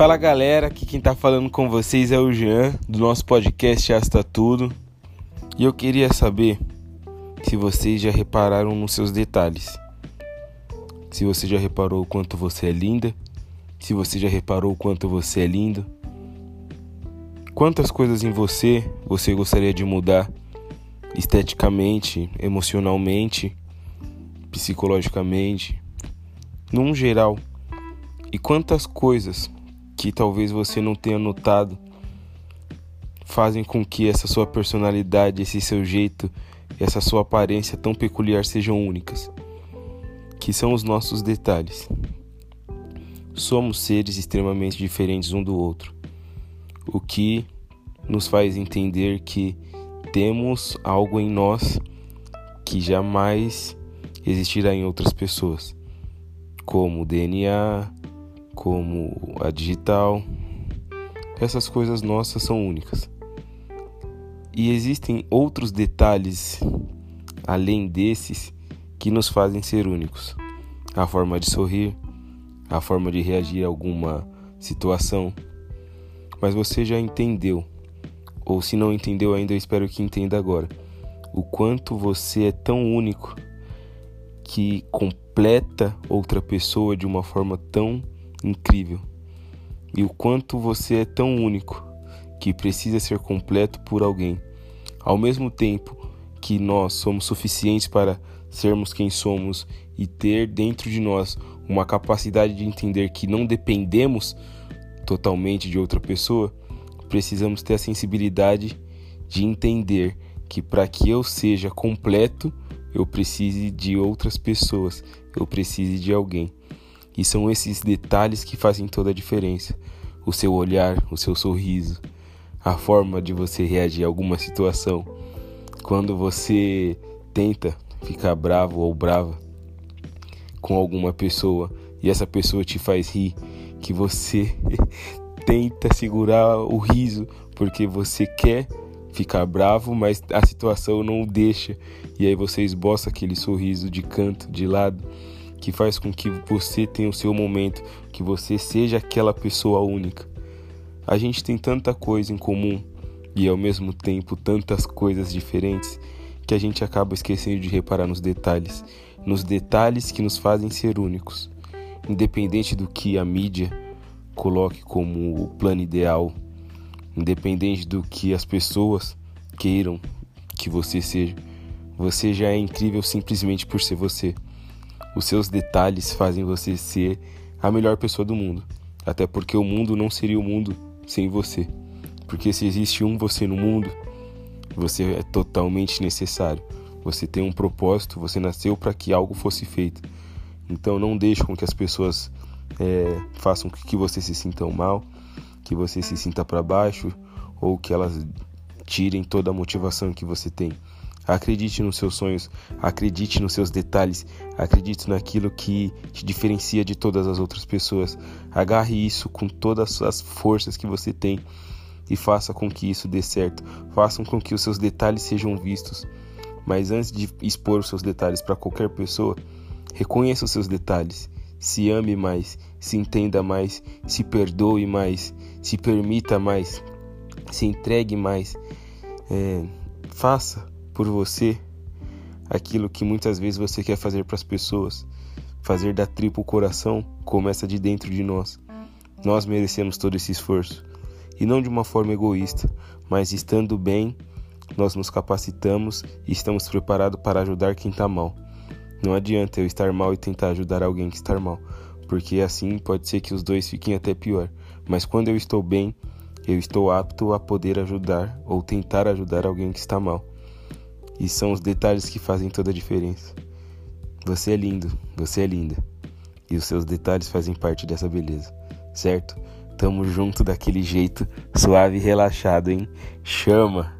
Fala galera, aqui quem tá falando com vocês é o Jean, do nosso podcast Asta Tudo. E eu queria saber se vocês já repararam nos seus detalhes. Se você já reparou o quanto você é linda, se você já reparou o quanto você é lindo. Quantas coisas em você você gostaria de mudar esteticamente, emocionalmente, psicologicamente, num geral? E quantas coisas que talvez você não tenha notado fazem com que essa sua personalidade, esse seu jeito, essa sua aparência tão peculiar sejam únicas, que são os nossos detalhes. Somos seres extremamente diferentes um do outro, o que nos faz entender que temos algo em nós que jamais existirá em outras pessoas, como o DNA, como a digital. Essas coisas nossas são únicas. E existem outros detalhes além desses que nos fazem ser únicos. A forma de sorrir, a forma de reagir a alguma situação. Mas você já entendeu, ou se não entendeu ainda, eu espero que entenda agora, o quanto você é tão único que completa outra pessoa de uma forma tão incrível e o quanto você é tão único que precisa ser completo por alguém, ao mesmo tempo que nós somos suficientes para sermos quem somos e ter dentro de nós uma capacidade de entender que não dependemos totalmente de outra pessoa, precisamos ter a sensibilidade de entender que para que eu seja completo, eu precise de outras pessoas, eu precise de alguém. E são esses detalhes que fazem toda a diferença. O seu olhar, o seu sorriso, a forma de você reagir a alguma situação. Quando você tenta ficar bravo ou brava com alguma pessoa e essa pessoa te faz rir, que você tenta segurar o riso porque você quer ficar bravo, mas a situação não o deixa. E aí você esboça aquele sorriso de canto, de lado que faz com que você tenha o seu momento, que você seja aquela pessoa única. A gente tem tanta coisa em comum e ao mesmo tempo tantas coisas diferentes que a gente acaba esquecendo de reparar nos detalhes, nos detalhes que nos fazem ser únicos, independente do que a mídia coloque como o plano ideal, independente do que as pessoas queiram que você seja. Você já é incrível simplesmente por ser você. Os seus detalhes fazem você ser a melhor pessoa do mundo. Até porque o mundo não seria o mundo sem você. Porque se existe um você no mundo, você é totalmente necessário. Você tem um propósito, você nasceu para que algo fosse feito. Então não deixe com que as pessoas é, façam que você se sinta mal, que você se sinta para baixo ou que elas tirem toda a motivação que você tem. Acredite nos seus sonhos, acredite nos seus detalhes, acredite naquilo que te diferencia de todas as outras pessoas. Agarre isso com todas as forças que você tem e faça com que isso dê certo. Faça com que os seus detalhes sejam vistos. Mas antes de expor os seus detalhes para qualquer pessoa, reconheça os seus detalhes. Se ame mais, se entenda mais, se perdoe mais, se permita mais, se entregue mais. É, faça por você aquilo que muitas vezes você quer fazer para as pessoas. Fazer da tripa o coração começa de dentro de nós. Nós merecemos todo esse esforço. E não de uma forma egoísta, mas estando bem, nós nos capacitamos e estamos preparados para ajudar quem está mal. Não adianta eu estar mal e tentar ajudar alguém que está mal, porque assim pode ser que os dois fiquem até pior. Mas quando eu estou bem, eu estou apto a poder ajudar ou tentar ajudar alguém que está mal. E são os detalhes que fazem toda a diferença. Você é lindo, você é linda. E os seus detalhes fazem parte dessa beleza, certo? Tamo junto daquele jeito suave e relaxado, hein? Chama!